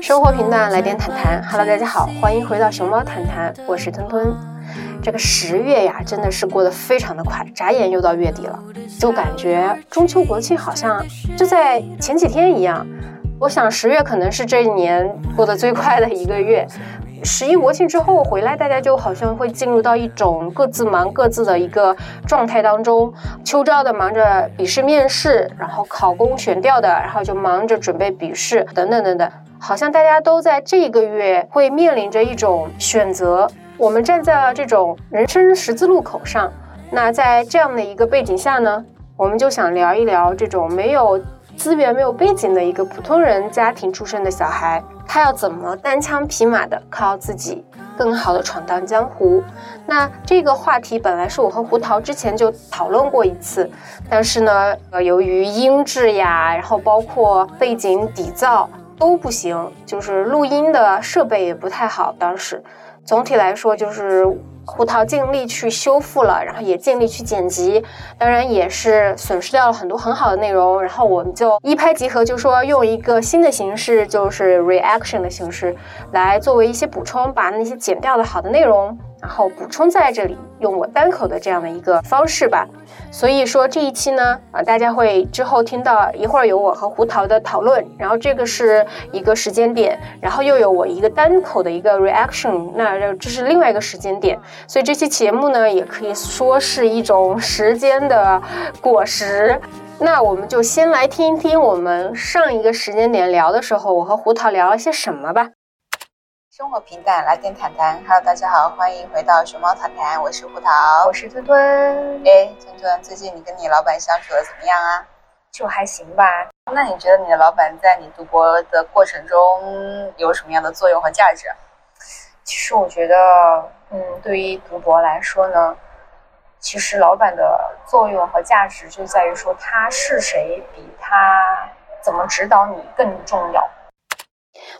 生活平淡，来点谈谈。Hello，大家好，欢迎回到熊猫谈谈，我是吞吞。这个十月呀，真的是过得非常的快，眨眼又到月底了，就感觉中秋国庆好像就在前几天一样。我想十月可能是这一年过得最快的一个月。十一国庆之后回来，大家就好像会进入到一种各自忙各自的一个状态当中。秋招的忙着笔试面试，然后考公选调的，然后就忙着准备笔试等等等等。好像大家都在这个月会面临着一种选择。我们站在了这种人生十字路口上。那在这样的一个背景下呢，我们就想聊一聊这种没有资源、没有背景的一个普通人家庭出身的小孩。他要怎么单枪匹马的靠自己更好的闯荡江湖？那这个话题本来是我和胡桃之前就讨论过一次，但是呢，呃，由于音质呀，然后包括背景底噪都不行，就是录音的设备也不太好。当时总体来说就是。胡桃尽力去修复了，然后也尽力去剪辑，当然也是损失掉了很多很好的内容。然后我们就一拍即合，就说用一个新的形式，就是 reaction 的形式，来作为一些补充，把那些剪掉的好的内容。然后补充在这里，用我单口的这样的一个方式吧。所以说这一期呢，啊，大家会之后听到一会儿有我和胡桃的讨论，然后这个是一个时间点，然后又有我一个单口的一个 reaction，那这是另外一个时间点。所以这期节目呢，也可以说是一种时间的果实。那我们就先来听一听我们上一个时间点聊的时候，我和胡桃聊了些什么吧。生活平淡，来点谈谈。Hello，大家好，欢迎回到熊猫谈谈，我是胡桃，我是吞吞。哎，吞吞，最近你跟你老板相处的怎么样啊？就还行吧。那你觉得你的老板在你读博的过程中有什么样的作用和价值？其实我觉得，嗯，对于读博来说呢，其实老板的作用和价值就在于说他是谁，比他怎么指导你更重要。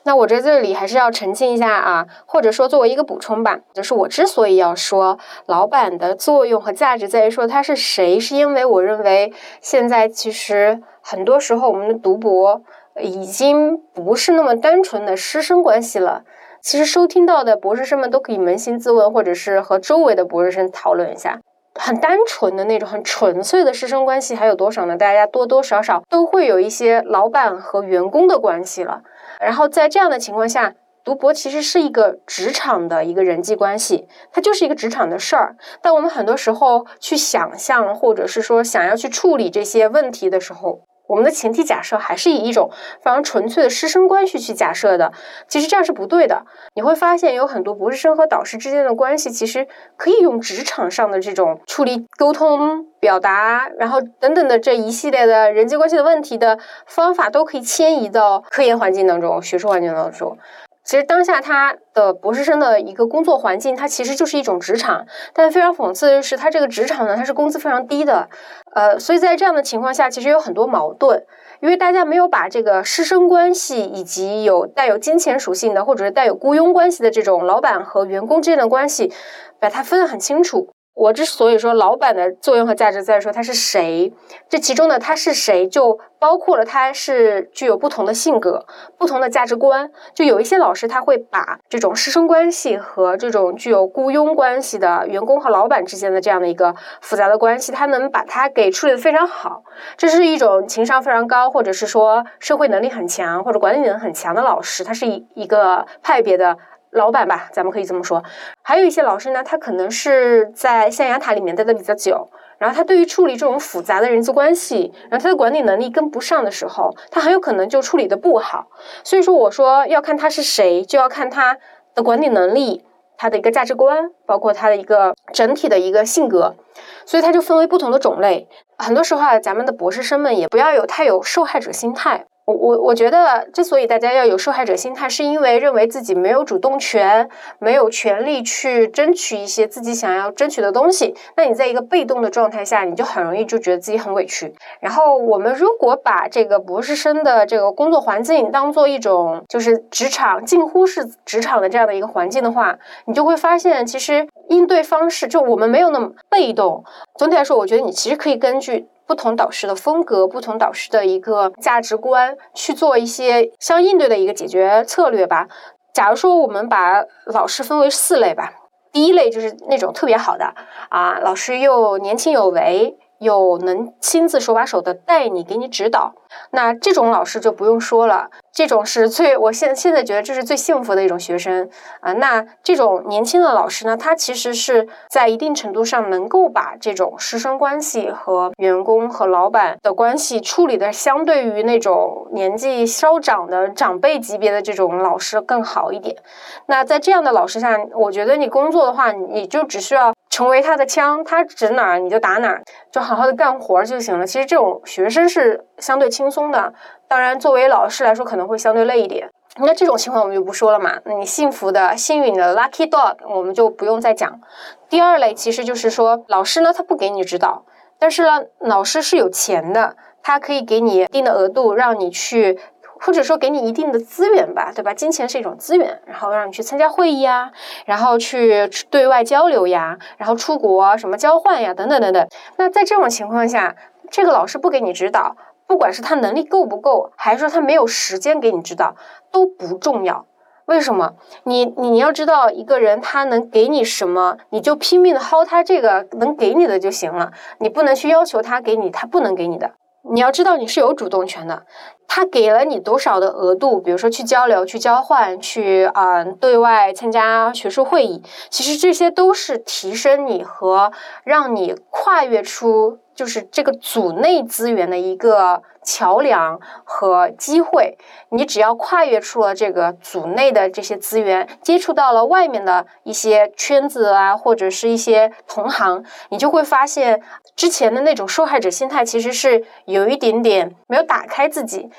那我在这里还是要澄清一下啊，或者说作为一个补充吧，就是我之所以要说老板的作用和价值在于说他是谁，是因为我认为现在其实很多时候我们的读博已经不是那么单纯的师生关系了。其实收听到的博士生们都可以扪心自问，或者是和周围的博士生讨论一下，很单纯的那种很纯粹的师生关系还有多少呢？大家多多少少都会有一些老板和员工的关系了。然后在这样的情况下，读博其实是一个职场的一个人际关系，它就是一个职场的事儿。但我们很多时候去想象，或者是说想要去处理这些问题的时候，我们的前提假设还是以一种非常纯粹的师生关系去假设的。其实这样是不对的。你会发现有很多博士生和导师之间的关系，其实可以用职场上的这种处理沟通。表达，然后等等的这一系列的人际关系的问题的方法，都可以迁移到科研环境当中、学术环境当中。其实当下他的博士生的一个工作环境，它其实就是一种职场。但非常讽刺的是，他这个职场呢，它是工资非常低的。呃，所以在这样的情况下，其实有很多矛盾，因为大家没有把这个师生关系以及有带有金钱属性的，或者是带有雇佣关系的这种老板和员工之间的关系，把它分得很清楚。我之所以说老板的作用和价值在于说他是谁，这其中呢他是谁就包括了他是具有不同的性格、不同的价值观。就有一些老师他会把这种师生关系和这种具有雇佣关系的员工和老板之间的这样的一个复杂的关系，他能把它给处理的非常好。这是一种情商非常高，或者是说社会能力很强或者管理能力很强的老师，他是一一个派别的。老板吧，咱们可以这么说。还有一些老师呢，他可能是在象牙塔里面待的比较久，然后他对于处理这种复杂的人际关系，然后他的管理能力跟不上的时候，他很有可能就处理的不好。所以说，我说要看他是谁，就要看他的管理能力，他的一个价值观，包括他的一个整体的一个性格。所以他就分为不同的种类。很多时候啊，咱们的博士生们也不要有太有受害者心态。我我我觉得，之所以大家要有受害者心态，是因为认为自己没有主动权，没有权利去争取一些自己想要争取的东西。那你在一个被动的状态下，你就很容易就觉得自己很委屈。然后，我们如果把这个博士生的这个工作环境当做一种就是职场，近乎是职场的这样的一个环境的话，你就会发现，其实应对方式就我们没有那么被动。总体来说，我觉得你其实可以根据。不同导师的风格，不同导师的一个价值观，去做一些相应对的一个解决策略吧。假如说我们把老师分为四类吧，第一类就是那种特别好的啊，老师又年轻有为。有能亲自手把手的带你，给你指导，那这种老师就不用说了，这种是最我现现在觉得这是最幸福的一种学生啊。那这种年轻的老师呢，他其实是在一定程度上能够把这种师生关系和员工和老板的关系处理的相对于那种年纪稍长的长辈级别的这种老师更好一点。那在这样的老师下，我觉得你工作的话，你就只需要。成为他的枪，他指哪儿你就打哪儿，就好好的干活就行了。其实这种学生是相对轻松的，当然作为老师来说可能会相对累一点。那这种情况我们就不说了嘛。你幸福的、幸运的 lucky dog，我们就不用再讲。第二类其实就是说，老师呢他不给你指导，但是呢老师是有钱的，他可以给你一定的额度让你去。或者说给你一定的资源吧，对吧？金钱是一种资源，然后让你去参加会议呀，然后去对外交流呀，然后出国什么交换呀，等等等等。那在这种情况下，这个老师不给你指导，不管是他能力够不够，还是说他没有时间给你指导，都不重要。为什么？你你要知道一个人他能给你什么，你就拼命的薅他这个能给你的就行了，你不能去要求他给你他不能给你的。你要知道你是有主动权的，他给了你多少的额度，比如说去交流、去交换、去啊对外参加学术会议，其实这些都是提升你和让你跨越出。就是这个组内资源的一个桥梁和机会，你只要跨越出了这个组内的这些资源，接触到了外面的一些圈子啊，或者是一些同行，你就会发现之前的那种受害者心态其实是有一点点没有打开自己。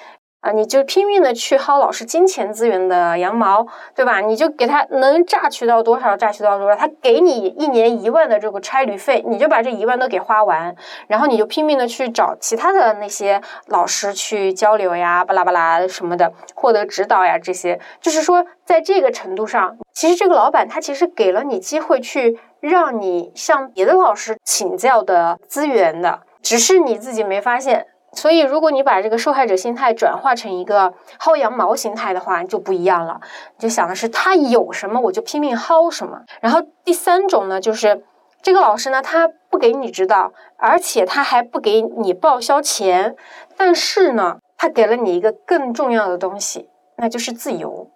啊，你就拼命的去薅老师金钱资源的羊毛，对吧？你就给他能榨取到多少，榨取到多少。他给你一年一万的这个差旅费，你就把这一万都给花完，然后你就拼命的去找其他的那些老师去交流呀，巴拉巴拉什么的，获得指导呀，这些就是说，在这个程度上，其实这个老板他其实给了你机会去让你向别的老师请教的资源的，只是你自己没发现。所以，如果你把这个受害者心态转化成一个薅羊毛心态的话，就不一样了。你就想的是他有什么我就拼命薅什么。然后第三种呢，就是这个老师呢，他不给你指导，而且他还不给你报销钱，但是呢，他给了你一个更重要的东西，那就是自由，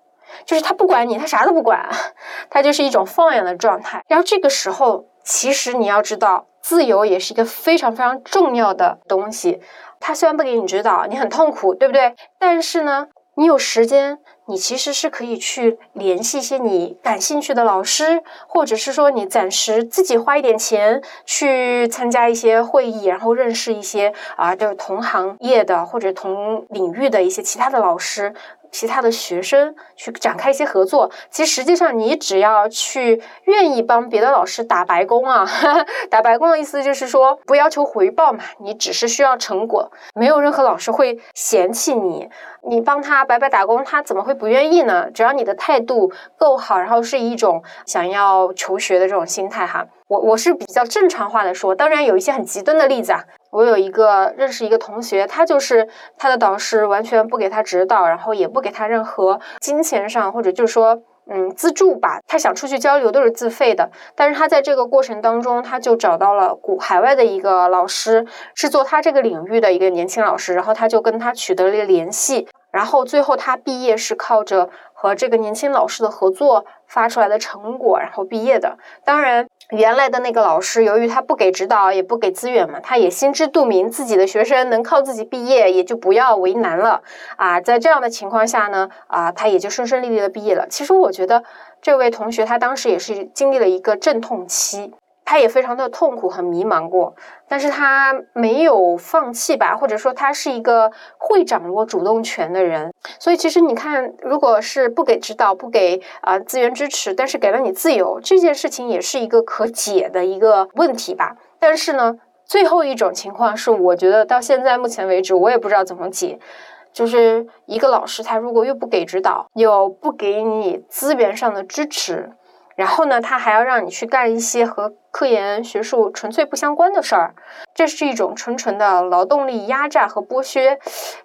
就是他不管你，他啥都不管，他就是一种放养的状态。然后这个时候，其实你要知道，自由也是一个非常非常重要的东西。他虽然不给你指导，你很痛苦，对不对？但是呢，你有时间，你其实是可以去联系一些你感兴趣的老师，或者是说你暂时自己花一点钱去参加一些会议，然后认识一些啊，就是同行业的或者同领域的一些其他的老师。其他的学生去展开一些合作，其实实际上你只要去愿意帮别的老师打白工啊，打白工的意思就是说不要求回报嘛，你只是需要成果，没有任何老师会嫌弃你，你帮他白白打工，他怎么会不愿意呢？只要你的态度够好，然后是一种想要求学的这种心态哈，我我是比较正常化的说，当然有一些很极端的例子啊。我有一个认识一个同学，他就是他的导师完全不给他指导，然后也不给他任何金钱上或者就是说嗯资助吧。他想出去交流都是自费的，但是他在这个过程当中，他就找到了古海外的一个老师，是做他这个领域的一个年轻老师，然后他就跟他取得了联系，然后最后他毕业是靠着和这个年轻老师的合作发出来的成果，然后毕业的。当然。原来的那个老师，由于他不给指导，也不给资源嘛，他也心知肚明，自己的学生能靠自己毕业，也就不要为难了啊。在这样的情况下呢，啊，他也就顺顺利利的毕业了。其实我觉得这位同学他当时也是经历了一个阵痛期。他也非常的痛苦很迷茫过，但是他没有放弃吧，或者说他是一个会掌握主动权的人。所以其实你看，如果是不给指导、不给啊资源支持，但是给了你自由，这件事情也是一个可解的一个问题吧。但是呢，最后一种情况是，我觉得到现在目前为止，我也不知道怎么解。就是一个老师，他如果又不给指导，又不给你资源上的支持。然后呢，他还要让你去干一些和科研学术纯粹不相关的事儿，这是一种纯纯的劳动力压榨和剥削。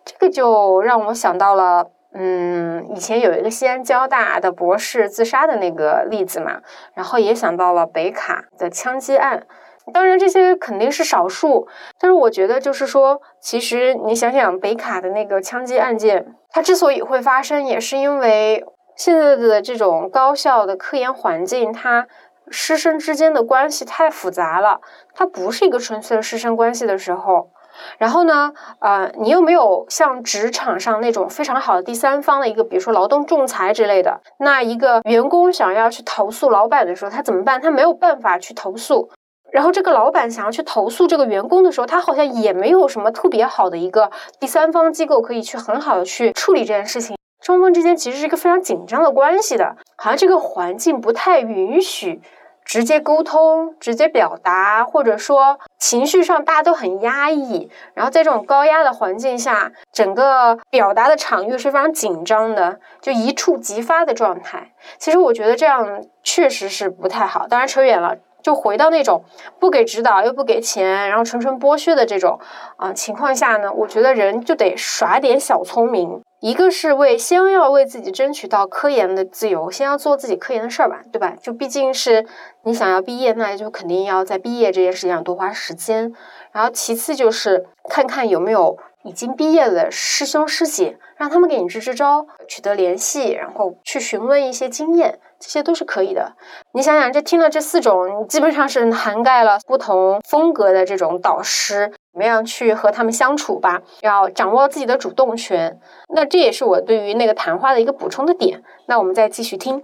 这个就让我想到了，嗯，以前有一个西安交大的博士自杀的那个例子嘛，然后也想到了北卡的枪击案。当然，这些肯定是少数，但是我觉得就是说，其实你想想北卡的那个枪击案件，它之所以会发生，也是因为。现在的这种高校的科研环境，它师生之间的关系太复杂了，它不是一个纯粹的师生关系的时候。然后呢，呃，你又没有像职场上那种非常好的第三方的一个，比如说劳动仲裁之类的。那一个员工想要去投诉老板的时候，他怎么办？他没有办法去投诉。然后这个老板想要去投诉这个员工的时候，他好像也没有什么特别好的一个第三方机构可以去很好的去处理这件事情。双方之间其实是一个非常紧张的关系的，好像这个环境不太允许直接沟通、直接表达，或者说情绪上大家都很压抑。然后在这种高压的环境下，整个表达的场域是非常紧张的，就一触即发的状态。其实我觉得这样确实是不太好。当然扯远了，就回到那种不给指导又不给钱，然后纯纯剥削的这种啊情况下呢，我觉得人就得耍点小聪明。一个是为先要为自己争取到科研的自由，先要做自己科研的事儿吧，对吧？就毕竟是你想要毕业，那就肯定要在毕业这件事情上多花时间。然后其次就是看看有没有已经毕业的师兄师姐，让他们给你支支招，取得联系，然后去询问一些经验，这些都是可以的。你想想，这听了这四种，你基本上是涵盖了不同风格的这种导师。怎么样去和他们相处吧？要掌握自己的主动权。那这也是我对于那个谈话的一个补充的点。那我们再继续听。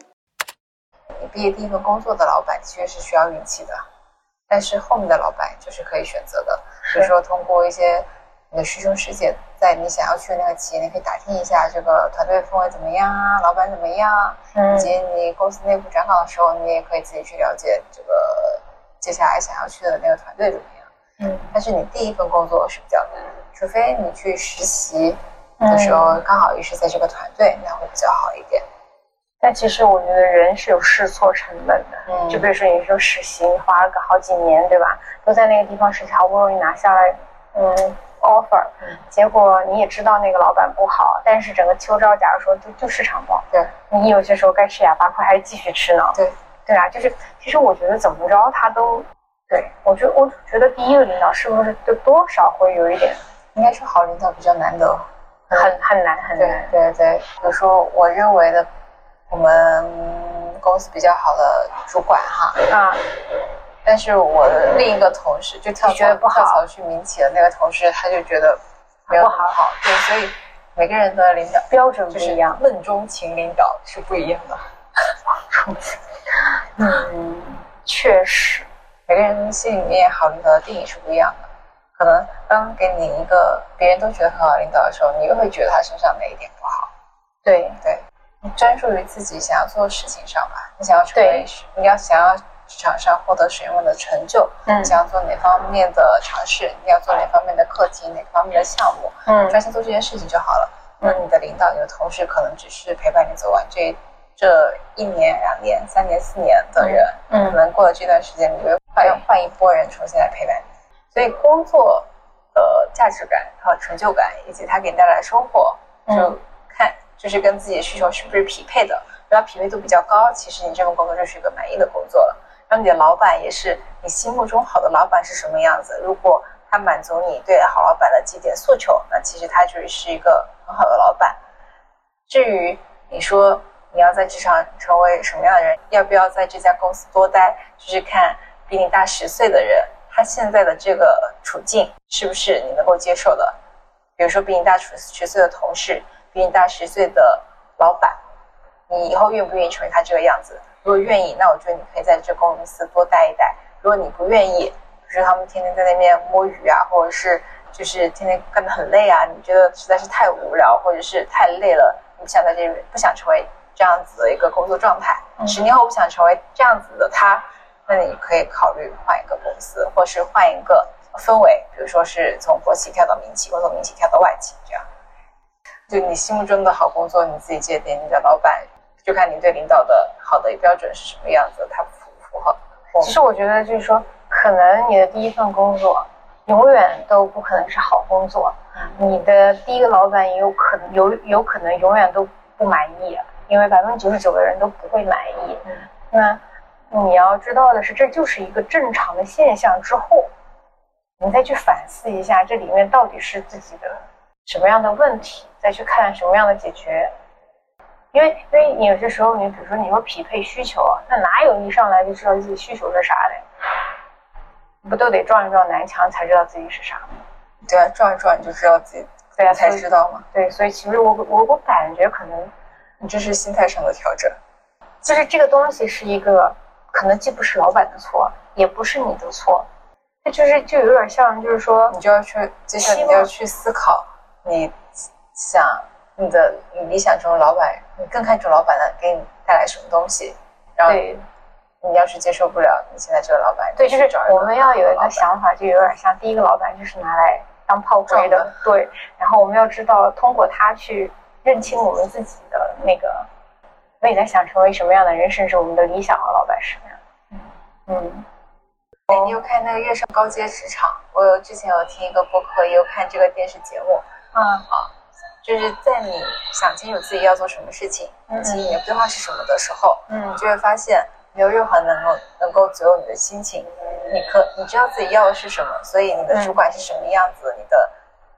你毕业第一份工作的老板确实是需要运气的，但是后面的老板就是可以选择的。比如说，通过一些你的师兄师姐，在你想要去的那个企业，你可以打听一下这个团队氛围怎么样啊，老板怎么样，以及你公司内部转岗的时候，你也可以自己去了解这个接下来想要去的那个团队怎么样。嗯，但是你第一份工作是比较难，除非你去实习的时候刚好也是在这个团队，那会比较好一点。但其实我觉得人是有试错成本的，嗯，就比如说你说实习，你花了个好几年，对吧？都在那个地方实习，好不容易拿下来，嗯，offer，结果你也知道那个老板不好，但是整个秋招，假如说就就市场不好，对，你有些时候该吃哑巴亏还是继续吃呢？对，对啊，就是其实我觉得怎么着他都。对，我觉我觉得第一个领导是不是就多少会有一点，应该是好领导比较难得，很很难很难。对对对，比如说我认为的，我们公司比较好的主管哈啊，但是我的另一个同事就跳跳槽去民企的那个同事他就觉得没有好好。对，所以每个人的领导标准不一样，梦中情领导是不一样的。嗯，确实。每个人心里面好领导的定义是不一样的，可能当给你一个别人都觉得很好领导的时候，你又会觉得他身上哪一点不好。对对，你专注于自己想要做的事情上吧。你想要成为，你要想要职场上获得什么样的成就？嗯，想要做哪方面的尝试？你要做哪方面的课题？哪方面的项目？嗯，专心做这件事情就好了。那你的领导、你的同事可能只是陪伴你走完这这一年、两年、三年、四年的人。嗯，可能过了这段时间，你会。换换一波人重新来陪伴你，所以工作的价值感和成就感，以及它给你带来的收获，就看就是跟自己的需求是不是匹配的。如果匹配度比较高，其实你这份工作就是一个满意的工作了。然后你的老板也是你心目中好的老板是什么样子？如果他满足你对好老板的几点诉求，那其实他就是一个很好的老板。至于你说你要在职场成为什么样的人，要不要在这家公司多待，就是看。比你大十岁的人，他现在的这个处境是不是你能够接受的？比如说，比你大十十岁的同事，比你大十岁的老板，你以后愿不愿意成为他这个样子？如果愿意，那我觉得你可以在这公司多待一待，如果你不愿意，就是他们天天在那边摸鱼啊，或者是就是天天干得很累啊，你觉得实在是太无聊，或者是太累了，你不想在这里，不想成为这样子的一个工作状态，十年后不想成为这样子的他，那你可以考虑换一个公司，或是换一个氛围，比如说是从国企跳到民企，或从民企跳到外企，这样。就你心目中的好工作，你自己界定。你的老板就看你对领导的好的标准是什么样子，他符不符合？其实我觉得就是说，可能你的第一份工作永远都不可能是好工作，你的第一个老板也有可能有有可能永远都不满意，因为百分之九十九的人都不会满意。那你要知道的是，这就是一个正常的现象。之后，你再去反思一下，这里面到底是自己的什么样的问题。再去看什么样的解决，因为因为你有些时候，你比如说你说匹配需求，那哪有一上来就知道自己需求是啥的？不都得撞一撞南墙才知道自己是啥吗？对啊，撞一撞你就知道自己，对啊，才知道嘛？对，所以其实我我我感觉可能你这是心态上的调整，就是这个东西是一个可能既不是老板的错，也不是你的错，它就是就有点像就是说你就要去接下来你要去思考你。想你的你理想中的老板，你更看重老板的给你带来什么东西？然后你要是接受不了你现在这个老板，对，就是我们要有一个想法，就有点像第一个老板就是拿来当炮灰的，对。然后我们要知道，通过他去认清我们自己的那个未来想成为什么样的人，甚至我们的理想和老板是什么样。嗯，哎，你有看那个《跃上高阶职场》？我有之前有听一个播客，也有看这个电视节目。嗯，好。就是在你想清楚自己要做什么事情，以及你的规划是什么的时候，嗯，你就会发现没有任何能够能够左右你的心情。你可你知道自己要的是什么，所以你的主管是什么样子，你的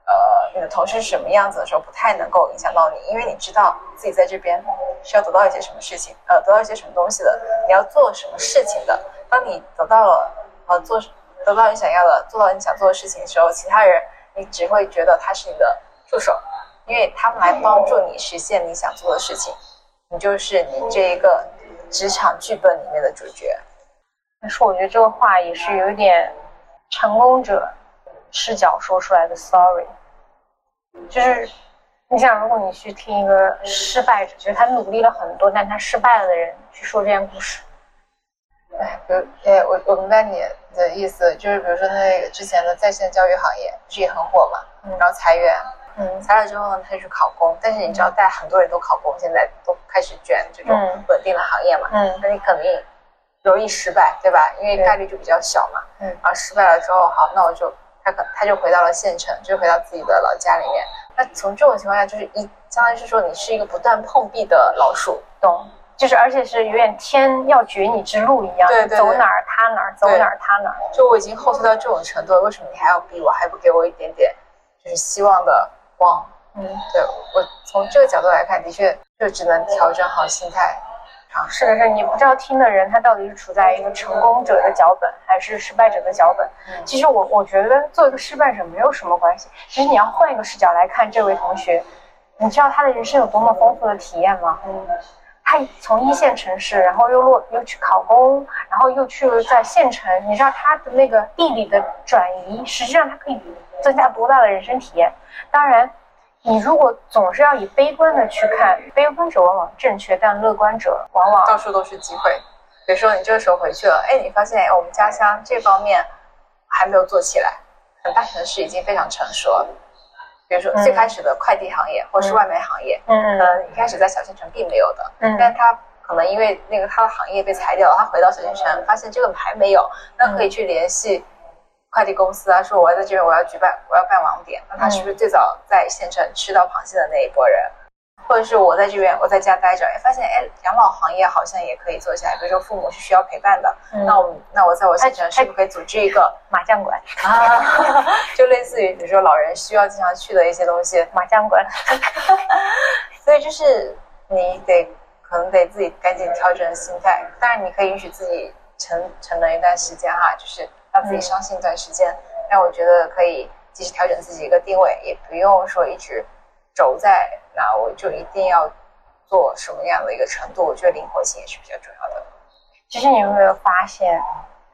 呃你的同事是什么样子的时候，不太能够影响到你，因为你知道自己在这边需要得到一些什么事情，呃，得到一些什么东西的，你要做什么事情的。当你得到了呃做得到你想要的，做到你想做的事情的时候，其他人你只会觉得他是你的助手。因为他们来帮助你实现你想做的事情，你就是你这一个职场剧本里面的主角。但是我觉得这个话也是有点 成功者视角说出来的 story，就是你想，如果你去听一个失败者，就是他努力了很多，但他失败了的人去说这件故事，哎，比如，哎，我我明白你的意思，就是比如说那个之前的在线教育行业不是也很火嘛，然后裁员。嗯，裁了之后呢，他就去考公。但是你知道，带很多人都考公，现在都开始卷这种稳定的行业嘛。嗯，那你肯定容易失败，对吧？因为概率就比较小嘛。嗯，然后失败了之后，好，那我就他可他就回到了县城，就回到自己的老家里面。那从这种情况下，就是一相当于是说，你是一个不断碰壁的老鼠，懂？就是而且是有点天要绝你之路一样，对对，走哪儿塌哪儿，走哪儿塌哪儿。就我已经后退到这种程度了，为什么你还要逼我，还不给我一点点就是希望的？光，嗯，对我从这个角度来看，的确就只能调整好心态。是的，是，你不知道听的人他到底是处在一个成功者的脚本还是失败者的脚本。其实我我觉得做一个失败者没有什么关系。其实你要换一个视角来看这位同学，你知道他的人生有多么丰富的体验吗？嗯，他从一线城市，然后又落又去考公，然后又去了在县城，你知道他的那个地理的转移，实际上他可以增加多大的人生体验。当然，你如果总是要以悲观的去看，悲观者往往正确，但乐观者往往到处都是机会。比如说，你这个时候回去了，哎，你发现我们家乡这方面还没有做起来，很大城市已经非常成熟了。比如说，最开始的快递行业或是外卖行业，嗯嗯，一开始在小县城并没有的，嗯，但他可能因为那个他的行业被裁掉了，他回到小县城，发现这个还没有，那可以去联系。快递公司啊，说我要在这边，我要举办，我要办网点。那他是不是最早在县城吃到螃蟹的那一波人？或者是我在这边，我在家待着，哎，发现哎，养老行业好像也可以做起来。比如说父母是需要陪伴的，那我那我在我县城是不是可以组织一个 麻将馆啊？就类似于比如说老人需要经常去的一些东西，麻将馆。所以就是你得可能得自己赶紧调整心态，但是你可以允许自己沉沉沦一段时间哈，就是。让自己伤心一段时间，但我觉得可以及时调整自己一个定位，也不用说一直轴在那，我就一定要做什么样的一个程度。我觉得灵活性也是比较重要的。其实你有没有发现，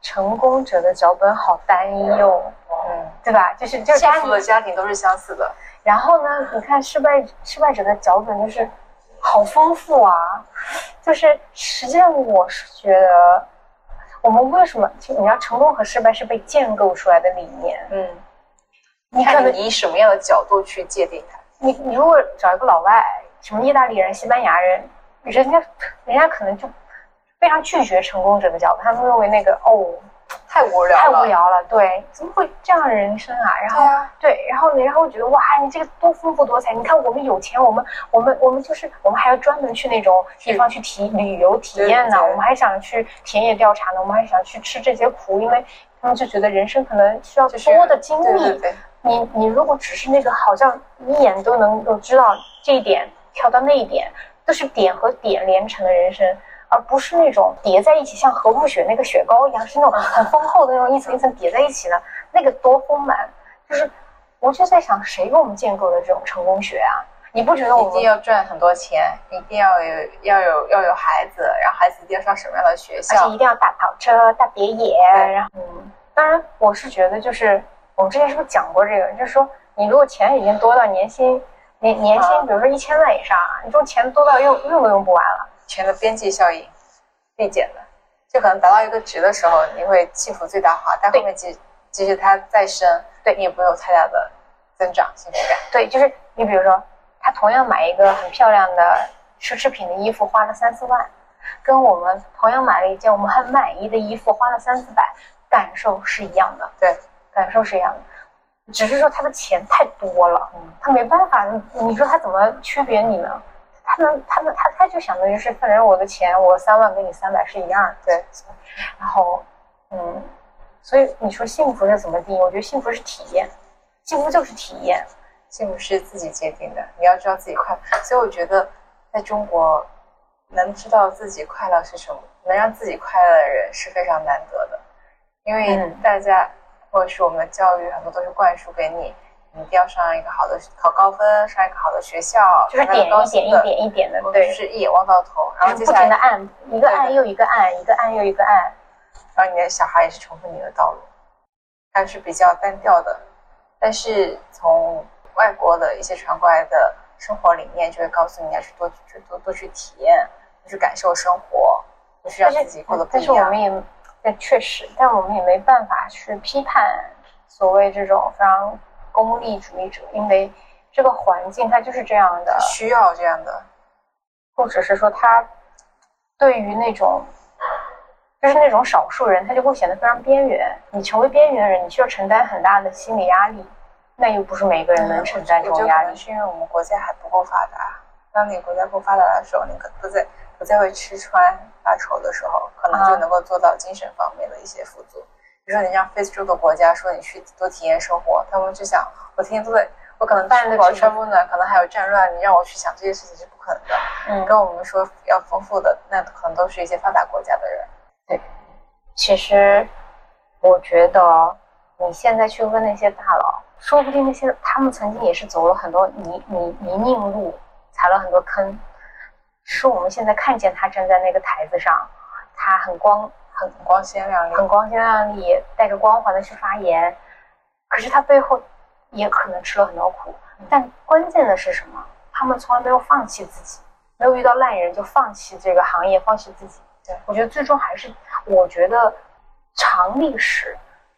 成功者的脚本好单一哦，嗯，对吧？就是就是幸福的家庭都是相似的。然后呢，你看失败失败者的脚本就是好丰富啊，就是实际上我是觉得，我们为什么就你要成功和失败是被建构出来的理念，嗯，你看你以什么样的角度去界定它？你你如果找一个老外，什么意大利人、西班牙人，人家人家可能就非常拒绝成功者的角度，他们认为那个哦。太无聊，太无聊了。对，怎么会这样的人生啊？然后，对，然后，然后我觉得哇，你这个多丰富多彩！你看，我们有钱，我们，我们，我们就是，我们还要专门去那种地方去体旅游体验呢。我们还想去田野调查呢。我们还想去吃这些苦，因为他们就觉得人生可能需要多的经历。你，你如果只是那个，好像一眼都能够知道这一点，跳到那一点，都是点和点连成的人生。而不是那种叠在一起，像和睦雪那个雪糕一样，是那种很丰厚的那种一层一层叠在一起的，那个多丰满。就是，我就在想，谁给我们建构的这种成功学啊？你不觉得我们一定要赚很多钱，一定要有要有要有孩子，然后孩子一定要上什么样的学校，而且一定要大跑车、大别野。然后，嗯，当然，我是觉得，就是我们之前是不是讲过这个？就是说，你如果钱已经多到年薪年年薪，比如说一千万以上，你这种钱多到用用都用不完了。钱的边际效应递减的，就可能达到一个值的时候，你会幸福最大化，但后面即即使它再升，对你也不会有太大的增长幸福感。对，就是你比如说，他同样买一个很漂亮的奢侈品的衣服花了三四万，跟我们同样买了一件我们很满意的衣服花了三四百，感受是一样的。对，感受是一样的，只是说他的钱太多了，嗯，他没办法，你说他怎么区别你呢？他们他们他他就想的就是，反正我的钱，我三万跟你三百是一样，对。然后，嗯，所以你说幸福是怎么定义？我觉得幸福是体验，幸福就是体验，幸福是自己界定的。你要知道自己快乐，所以我觉得在中国，能知道自己快乐是什么，能让自己快乐的人是非常难得的，因为大家或者是我们的教育很多都是灌输给你。你一定要上一个好的，考高分，上一个好的学校，就是点一点一点一点的，对，就是一眼望到头，然后不停的按一个按又一个按，一个按又一个按，然后你的小孩也是重复你的道路，还是比较单调的。但是从外国的一些传过来的生活理念，就会告诉你要去多去多多去体验，去感受生活，就是让自己过得不一样。但是我们也，但确实，但我们也没办法去批判所谓这种非常。功利主义者，因为这个环境它就是这样的，需要这样的，或者是说他对于那种就是那种少数人，他就会显得非常边缘。你成为边缘人，你需要承担很大的心理压力，那又不是每个人能承担这种压力。是因为我们国家还不够发达。当你国家不发达的时候，你可不在不再为吃穿发愁的时候，可能就能够做到精神方面的一些富足。比如说，你让非洲的国家说你去多体验生活，他们就想，我天天都在，我可能吃饱穿不暖，可能还有战乱，你让我去想这些事情是不可能的。嗯，跟我们说要丰富的，那可能都是一些发达国家的人。对，其实我觉得你现在去问那些大佬，说不定那些他们曾经也是走了很多泥泥泥泞路，踩了很多坑，是我们现在看见他站在那个台子上，他很光。很光鲜亮丽，很光鲜亮丽，带着光环的去发言，可是他背后也可能吃了很多苦。但关键的是什么？他们从来没有放弃自己，没有遇到烂人就放弃这个行业，放弃自己。对我觉得最终还是，我觉得长历史，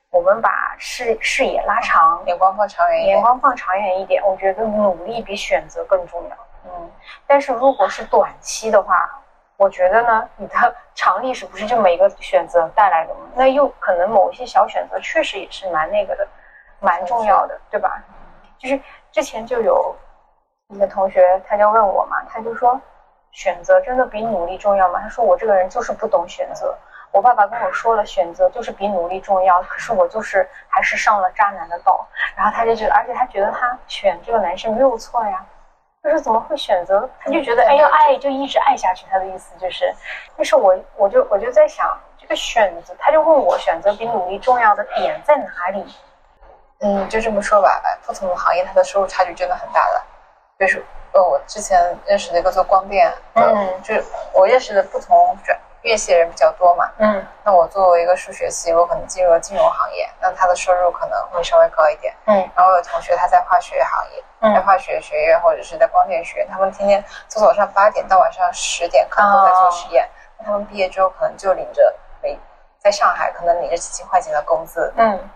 我们把视视野拉长，眼光放长远一点，眼光放长远一点。我觉得努力比选择更重要。嗯，但是如果是短期的话。我觉得呢，你的 长历史不是就每个选择带来的吗？那又可能某一些小选择确实也是蛮那个的，蛮重要的，对吧？就是之前就有一个同学，他就问我嘛，他就说，选择真的比努力重要吗？他说我这个人就是不懂选择。我爸爸跟我说了，选择就是比努力重要，可是我就是还是上了渣男的道。然后他就觉得，而且他觉得他选这个男生没有错呀。他说怎么会选择？他就觉得哎，要爱就一直爱下去。他的意思就是，但是我我就我就在想，这个选择，他就问我选择比努力重要的点在哪里？嗯，就这么说吧，不同的行业它的收入差距真的很大的。比如说，呃，我之前认识的一个做光电，嗯，就是我认识的不同专院系的人比较多嘛，嗯，那我作为一个数学系，我可能进入了金融行业，那他的收入可能会稍微高一点，嗯，然后有同学他在化学行业，在化学学院或者是在光电学院，他们天天从早上八点到晚上十点，可能都在做实验，那他们毕业之后可能就领着每在上海可能领着几千块钱的工资，嗯，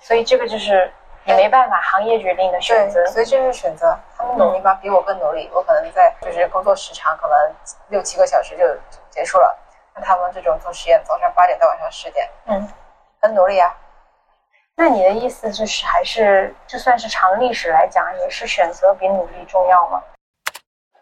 所以这个就是也没办法，行业决定的选择，所以这是选择，他们努力吧？比我更努力，我可能在就是工作时长可能六七个小时就结束了。他们这种做实验，早上八点到晚上十点，嗯，很努力啊。那你的意思就是，还是就算是长历史来讲，也是选择比努力重要吗？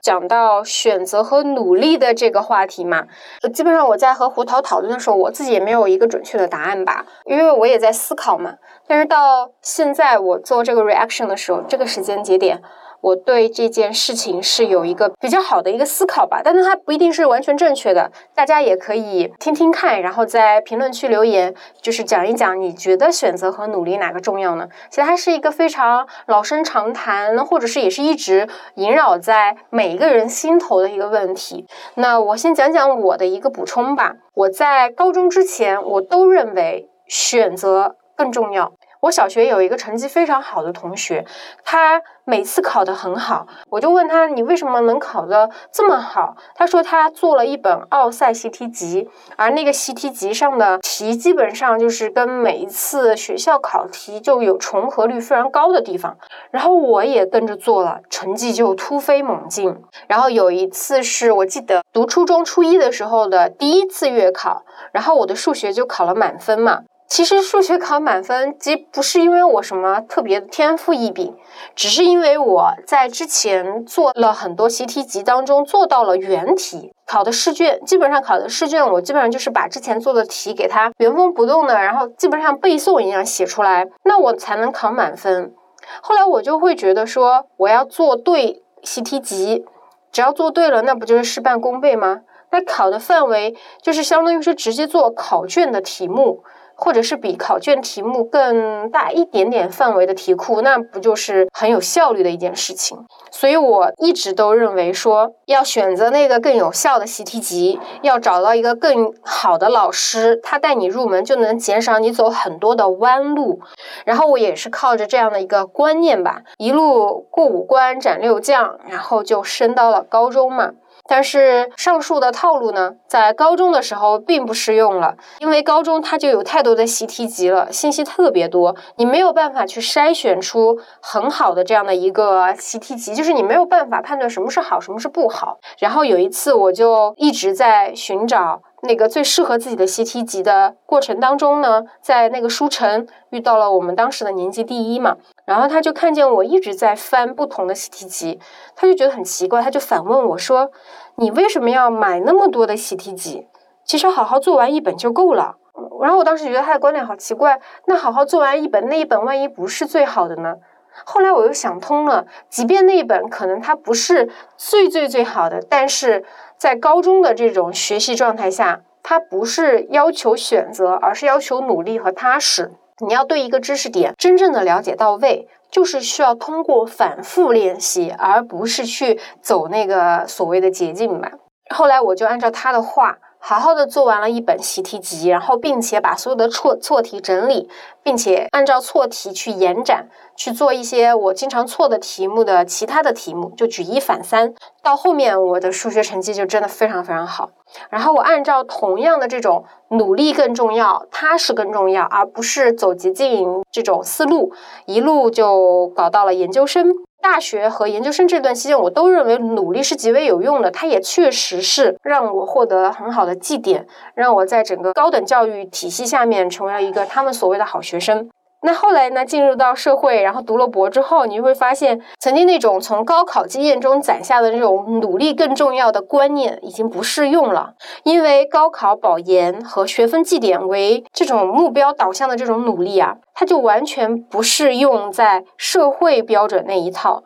讲到选择和努力的这个话题嘛，基本上我在和胡桃讨论的时候，我自己也没有一个准确的答案吧，因为我也在思考嘛。但是到现在我做这个 reaction 的时候，这个时间节点。我对这件事情是有一个比较好的一个思考吧，但是它不一定是完全正确的，大家也可以听听看，然后在评论区留言，就是讲一讲你觉得选择和努力哪个重要呢？其实它是一个非常老生常谈，或者是也是一直萦绕在每一个人心头的一个问题。那我先讲讲我的一个补充吧。我在高中之前，我都认为选择更重要。我小学有一个成绩非常好的同学，他每次考得很好，我就问他你为什么能考得这么好？他说他做了一本奥赛习题集，而那个习题集上的题基本上就是跟每一次学校考题就有重合率非常高的地方。然后我也跟着做了，成绩就突飞猛进。然后有一次是我记得读初中初一的时候的第一次月考，然后我的数学就考了满分嘛。其实数学考满分，即不是因为我什么特别的天赋异禀，只是因为我在之前做了很多习题集当中做到了原题，考的试卷基本上考的试卷，我基本上就是把之前做的题给它原封不动的，然后基本上背诵一样写出来，那我才能考满分。后来我就会觉得说，我要做对习题集，只要做对了，那不就是事半功倍吗？那考的范围就是相当于是直接做考卷的题目。或者是比考卷题目更大一点点范围的题库，那不就是很有效率的一件事情？所以我一直都认为说，要选择那个更有效的习题集，要找到一个更好的老师，他带你入门，就能减少你走很多的弯路。然后我也是靠着这样的一个观念吧，一路过五关斩六将，然后就升到了高中嘛。但是上述的套路呢，在高中的时候并不适用了，因为高中它就有太多的习题集了，信息特别多，你没有办法去筛选出很好的这样的一个习题集，就是你没有办法判断什么是好，什么是不好。然后有一次，我就一直在寻找。那个最适合自己的习题集的过程当中呢，在那个书城遇到了我们当时的年级第一嘛，然后他就看见我一直在翻不同的习题集，他就觉得很奇怪，他就反问我说：“你为什么要买那么多的习题集？其实好好做完一本就够了。”然后我当时觉得他的观点好奇怪，那好好做完一本，那一本万一不是最好的呢？后来我又想通了，即便那一本可能它不是最最最好的，但是在高中的这种学习状态下，它不是要求选择，而是要求努力和踏实。你要对一个知识点真正的了解到位，就是需要通过反复练习，而不是去走那个所谓的捷径吧。后来我就按照他的话。好好的做完了一本习题集，然后并且把所有的错错题整理，并且按照错题去延展，去做一些我经常错的题目的其他的题目，就举一反三。到后面我的数学成绩就真的非常非常好。然后我按照同样的这种努力更重要，踏实更重要，而不是走捷径这种思路，一路就搞到了研究生。大学和研究生这段期间，我都认为努力是极为有用的。它也确实是让我获得了很好的绩点，让我在整个高等教育体系下面成为了一个他们所谓的好学生。那后来呢？进入到社会，然后读了博之后，你就会发现，曾经那种从高考经验中攒下的那种努力更重要的观念已经不适用了。因为高考保研和学分绩点为这种目标导向的这种努力啊，它就完全不适用在社会标准那一套。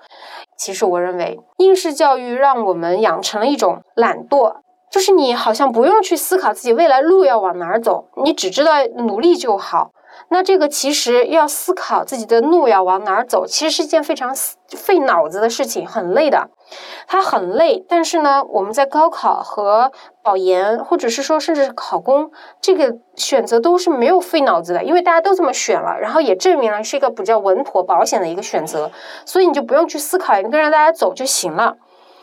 其实我认为，应试教育让我们养成了一种懒惰，就是你好像不用去思考自己未来路要往哪儿走，你只知道努力就好。那这个其实要思考自己的路要往哪儿走，其实是一件非常费脑子的事情，很累的。它很累，但是呢，我们在高考和保研，或者是说甚至是考公，这个选择都是没有费脑子的，因为大家都这么选了，然后也证明了是一个比较稳妥、保险的一个选择，所以你就不用去思考，你跟着大家走就行了。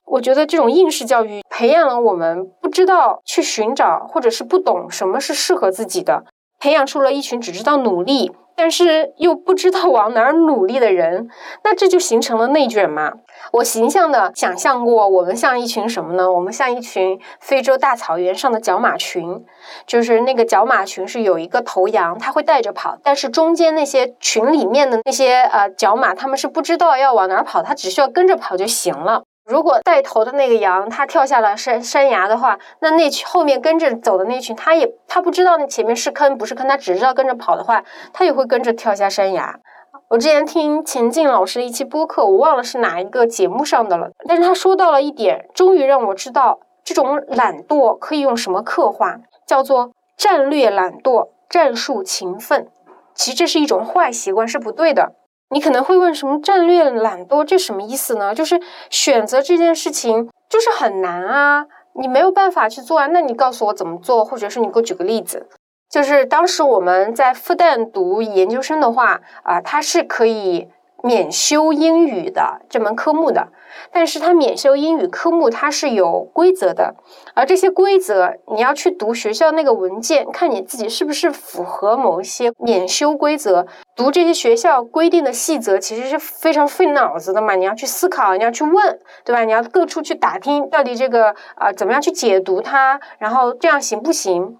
我觉得这种应试教育培养了我们不知道去寻找，或者是不懂什么是适合自己的。培养出了一群只知道努力，但是又不知道往哪儿努力的人，那这就形成了内卷嘛。我形象的想象过，我们像一群什么呢？我们像一群非洲大草原上的角马群，就是那个角马群是有一个头羊，它会带着跑，但是中间那些群里面的那些呃角马，他们是不知道要往哪儿跑，它只需要跟着跑就行了。如果带头的那个羊它跳下了山山崖的话，那那群后面跟着走的那群，它也它不知道那前面是坑不是坑，它只知道跟着跑的话，他也会跟着跳下山崖。我之前听钱静老师的一期播客，我忘了是哪一个节目上的了，但是他说到了一点，终于让我知道这种懒惰可以用什么刻画，叫做战略懒惰、战术勤奋。其实这是一种坏习惯，是不对的。你可能会问，什么战略懒惰，这什么意思呢？就是选择这件事情就是很难啊，你没有办法去做啊。那你告诉我怎么做，或者是你给我举个例子。就是当时我们在复旦读研究生的话啊，它是可以免修英语的这门科目的。但是它免修英语科目，它是有规则的，而这些规则你要去读学校那个文件，看你自己是不是符合某一些免修规则。读这些学校规定的细则，其实是非常费脑子的嘛。你要去思考，你要去问，对吧？你要各处去打听，到底这个啊怎么样去解读它，然后这样行不行？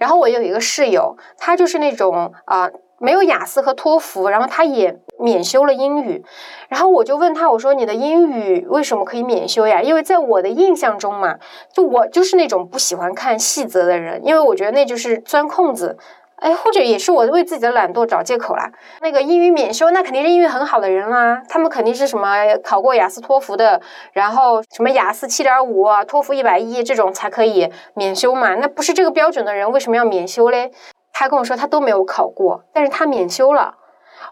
然后我有一个室友，他就是那种啊。没有雅思和托福，然后他也免修了英语，然后我就问他，我说你的英语为什么可以免修呀？因为在我的印象中嘛，就我就是那种不喜欢看细则的人，因为我觉得那就是钻空子，哎，或者也是我为自己的懒惰找借口啦。那个英语免修，那肯定是英语很好的人啦，他们肯定是什么考过雅思托福的，然后什么雅思七点五，托福一百一这种才可以免修嘛，那不是这个标准的人为什么要免修嘞？他跟我说他都没有考过，但是他免修了，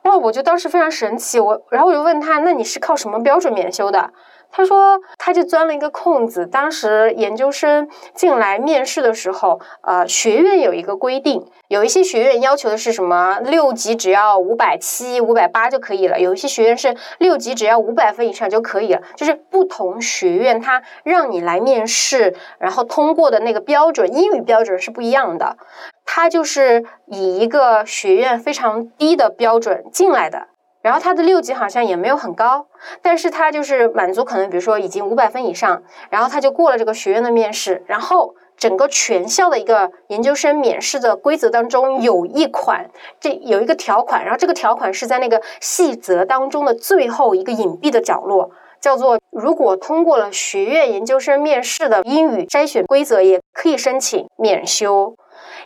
哇！我就当时非常神奇，我然后我就问他，那你是靠什么标准免修的？他说他就钻了一个空子，当时研究生进来面试的时候，呃，学院有一个规定，有一些学院要求的是什么六级只要五百七、五百八就可以了，有一些学院是六级只要五百分以上就可以了，就是不同学院他让你来面试，然后通过的那个标准，英语标准是不一样的。他就是以一个学院非常低的标准进来的，然后他的六级好像也没有很高，但是他就是满足可能比如说已经五百分以上，然后他就过了这个学院的面试，然后整个全校的一个研究生免试的规则当中有一款，这有一个条款，然后这个条款是在那个细则当中的最后一个隐蔽的角落，叫做如果通过了学院研究生面试的英语筛选规则，也可以申请免修。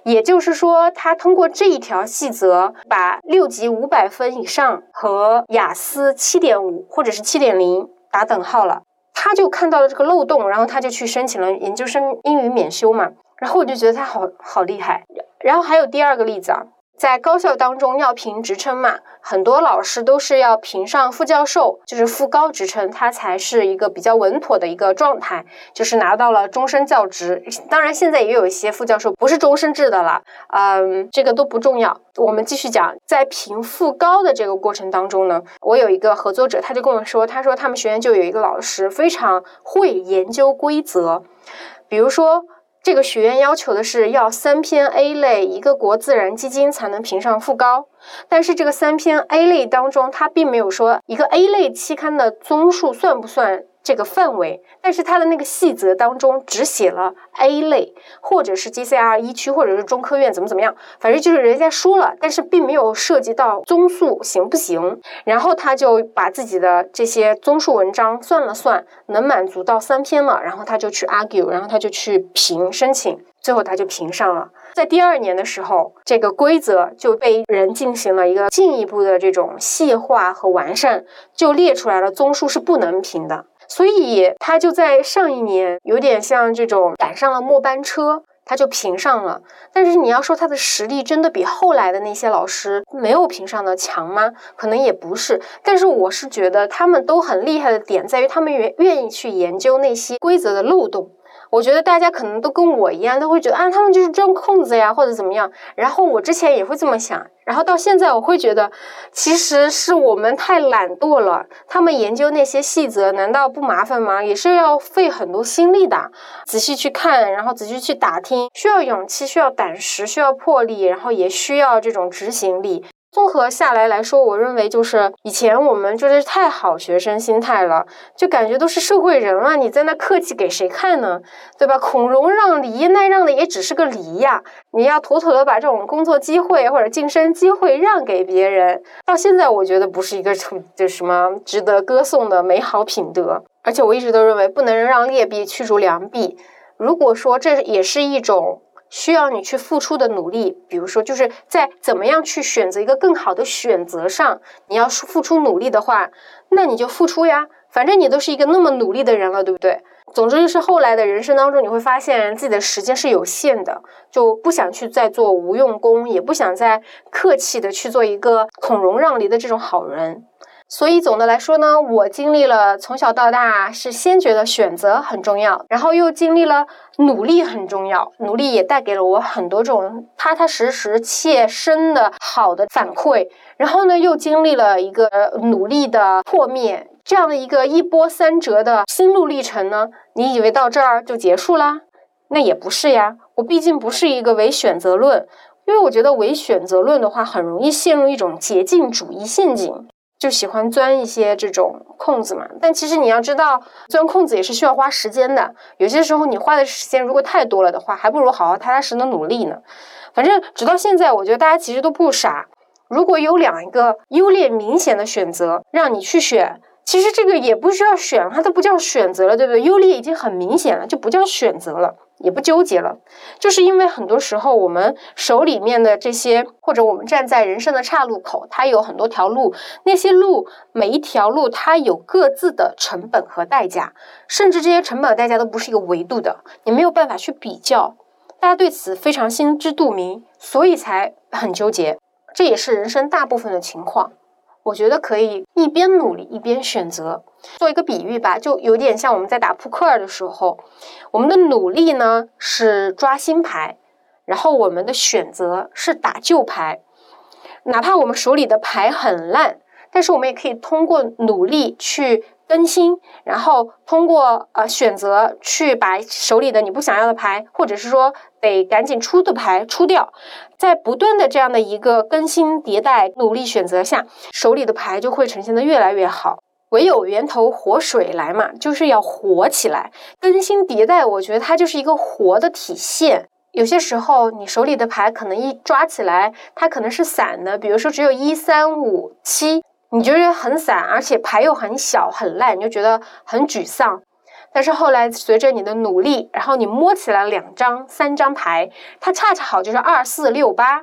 也就是说，他通过这一条细则，把六级五百分以上和雅思七点五或者是七点零打等号了，他就看到了这个漏洞，然后他就去申请了研究生英语免修嘛。然后我就觉得他好好厉害。然后还有第二个例子啊。在高校当中要评职称嘛，很多老师都是要评上副教授，就是副高职称，他才是一个比较稳妥的一个状态，就是拿到了终身教职。当然，现在也有一些副教授不是终身制的了，嗯，这个都不重要。我们继续讲，在评副高的这个过程当中呢，我有一个合作者，他就跟我说，他说他们学院就有一个老师非常会研究规则，比如说。这个学院要求的是要三篇 A 类，一个国自然基金才能评上副高。但是这个三篇 A 类当中，它并没有说一个 A 类期刊的综述算不算。这个范围，但是它的那个细则当中只写了 A 类，或者是 GCR 一区，或者是中科院怎么怎么样，反正就是人家说了，但是并没有涉及到综述行不行。然后他就把自己的这些综述文章算了算，能满足到三篇了，然后他就去 argue，然后他就去评申请，最后他就评上了。在第二年的时候，这个规则就被人进行了一个进一步的这种细化和完善，就列出来了综述是不能评的。所以他就在上一年有点像这种赶上了末班车，他就评上了。但是你要说他的实力真的比后来的那些老师没有评上的强吗？可能也不是。但是我是觉得他们都很厉害的点在于他们愿愿意去研究那些规则的漏洞。我觉得大家可能都跟我一样，都会觉得啊，他们就是钻空子呀，或者怎么样。然后我之前也会这么想，然后到现在我会觉得，其实是我们太懒惰了。他们研究那些细则，难道不麻烦吗？也是要费很多心力的，仔细去看，然后仔细去打听，需要勇气，需要胆识，需要魄力，然后也需要这种执行力。综合下来来说，我认为就是以前我们就是太好学生心态了，就感觉都是社会人了，你在那客气给谁看呢？对吧？孔融让梨，那让的也只是个梨呀。你要妥妥的把这种工作机会或者晋升机会让给别人，到现在我觉得不是一个就什么值得歌颂的美好品德。而且我一直都认为，不能让劣币驱逐良币。如果说这也是一种。需要你去付出的努力，比如说，就是在怎么样去选择一个更好的选择上，你要付出努力的话，那你就付出呀。反正你都是一个那么努力的人了，对不对？总之就是后来的人生当中，你会发现自己的时间是有限的，就不想去再做无用功，也不想再客气的去做一个孔融让梨的这种好人。所以总的来说呢，我经历了从小到大是先觉得选择很重要，然后又经历了努力很重要，努力也带给了我很多这种踏踏实实、切身的好的反馈，然后呢，又经历了一个努力的破灭，这样的一个一波三折的心路历程呢，你以为到这儿就结束啦？那也不是呀，我毕竟不是一个唯选择论，因为我觉得唯选择论的话，很容易陷入一种捷径主义陷阱。就喜欢钻一些这种空子嘛，但其实你要知道，钻空子也是需要花时间的。有些时候你花的时间如果太多了的话，还不如好好踏踏实实的努力呢。反正直到现在，我觉得大家其实都不傻。如果有两个优劣明显的选择让你去选，其实这个也不需要选，它都不叫选择了，对不对？优劣已经很明显了，就不叫选择了。也不纠结了，就是因为很多时候我们手里面的这些，或者我们站在人生的岔路口，它有很多条路，那些路每一条路它有各自的成本和代价，甚至这些成本代价都不是一个维度的，你没有办法去比较。大家对此非常心知肚明，所以才很纠结。这也是人生大部分的情况。我觉得可以一边努力一边选择。做一个比喻吧，就有点像我们在打扑克的时候，我们的努力呢是抓新牌，然后我们的选择是打旧牌。哪怕我们手里的牌很烂，但是我们也可以通过努力去更新，然后通过呃选择去把手里的你不想要的牌，或者是说得赶紧出的牌出掉。在不断的这样的一个更新迭代、努力选择下，手里的牌就会呈现的越来越好。唯有源头活水来嘛，就是要活起来，更新迭代。我觉得它就是一个活的体现。有些时候，你手里的牌可能一抓起来，它可能是散的，比如说只有一三五七，你觉得很散，而且牌又很小很烂，你就觉得很沮丧。但是后来随着你的努力，然后你摸起来两张、三张牌，它恰恰好就是二四六八。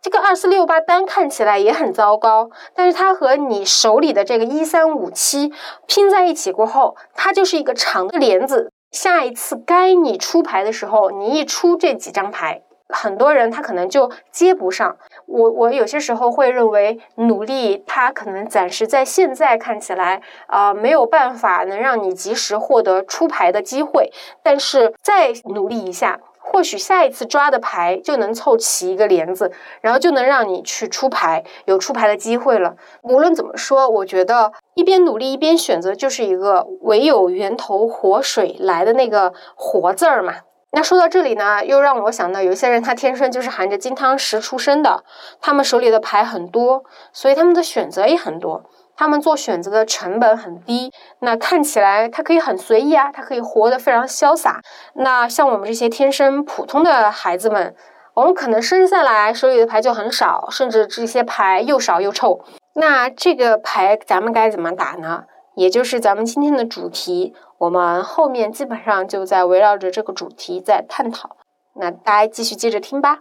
这个二四六八单看起来也很糟糕，但是它和你手里的这个一三五七拼在一起过后，它就是一个长的帘子。下一次该你出牌的时候，你一出这几张牌，很多人他可能就接不上。我我有些时候会认为，努力它可能暂时在现在看起来啊没有办法能让你及时获得出牌的机会，但是再努力一下。或许下一次抓的牌就能凑齐一个帘子，然后就能让你去出牌，有出牌的机会了。无论怎么说，我觉得一边努力一边选择，就是一个唯有源头活水来的那个“活”字儿嘛。那说到这里呢，又让我想到有些人他天生就是含着金汤匙出生的，他们手里的牌很多，所以他们的选择也很多。他们做选择的成本很低，那看起来他可以很随意啊，他可以活得非常潇洒。那像我们这些天生普通的孩子们，我们可能生下来手里的牌就很少，甚至这些牌又少又臭。那这个牌咱们该怎么打呢？也就是咱们今天的主题，我们后面基本上就在围绕着这个主题在探讨。那大家继续接着听吧。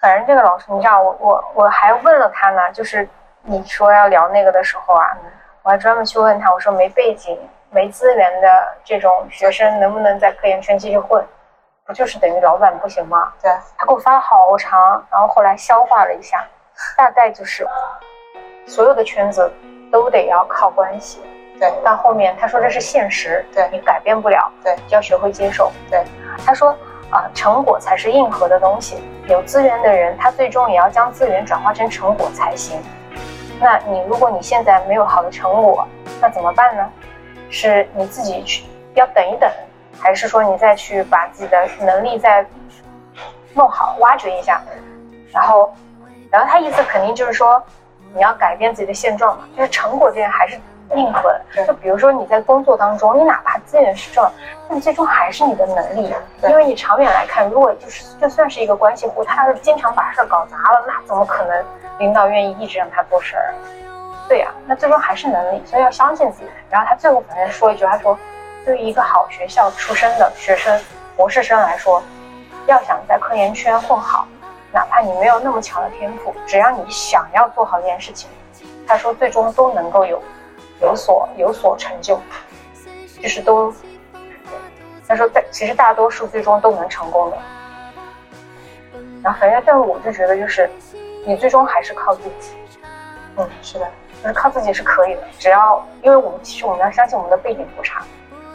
反正这个老师，你知道，我我我还问了他呢，就是。你说要聊那个的时候啊，我还专门去问他，我说没背景、没资源的这种学生能不能在科研圈继续混？不就是等于老板不行吗？对，他给我发了好长，然后后来消化了一下，大概就是所有的圈子都得要靠关系。对，到后面他说这是现实，对你改变不了，对，就要学会接受。对，他说啊，成果才是硬核的东西，有资源的人他最终也要将资源转化成成果才行。那你如果你现在没有好的成果，那怎么办呢？是你自己去要等一等，还是说你再去把自己的能力再弄好，挖掘一下？然后，然后他意思肯定就是说你要改变自己的现状嘛，就是成果这件还是。硬核，就比如说你在工作当中，你哪怕资源是这，但最终还是你的能力。因为你长远来看，如果就是就算是一个关系户，他经常把事儿搞砸了，那怎么可能领导愿意一直让他做事儿？对呀，那最终还是能力，所以要相信自己。然后他最后反正说一句，他说，对于一个好学校出身的学生、博士生来说，要想在科研圈混好，哪怕你没有那么强的天赋，只要你想要做好这件事情，他说最终都能够有。有所有所成就，就是都，他说，在其实大多数最终都能成功的。然后反正，但我就觉得，就是你最终还是靠自己。嗯，是的，就是靠自己是可以的。只要，因为我们其实我们要相信我们的背景不差，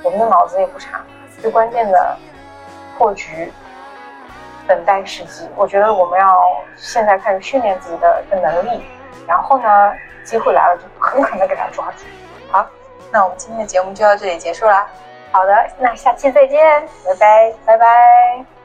我们的脑子也不差。最关键的破局，等待时机。我觉得我们要现在开始训练自己的的能力，然后呢？机会来了，就狠狠的给它抓住。好，那我们今天的节目就到这里结束啦。好的，那下期再见，拜拜，拜拜。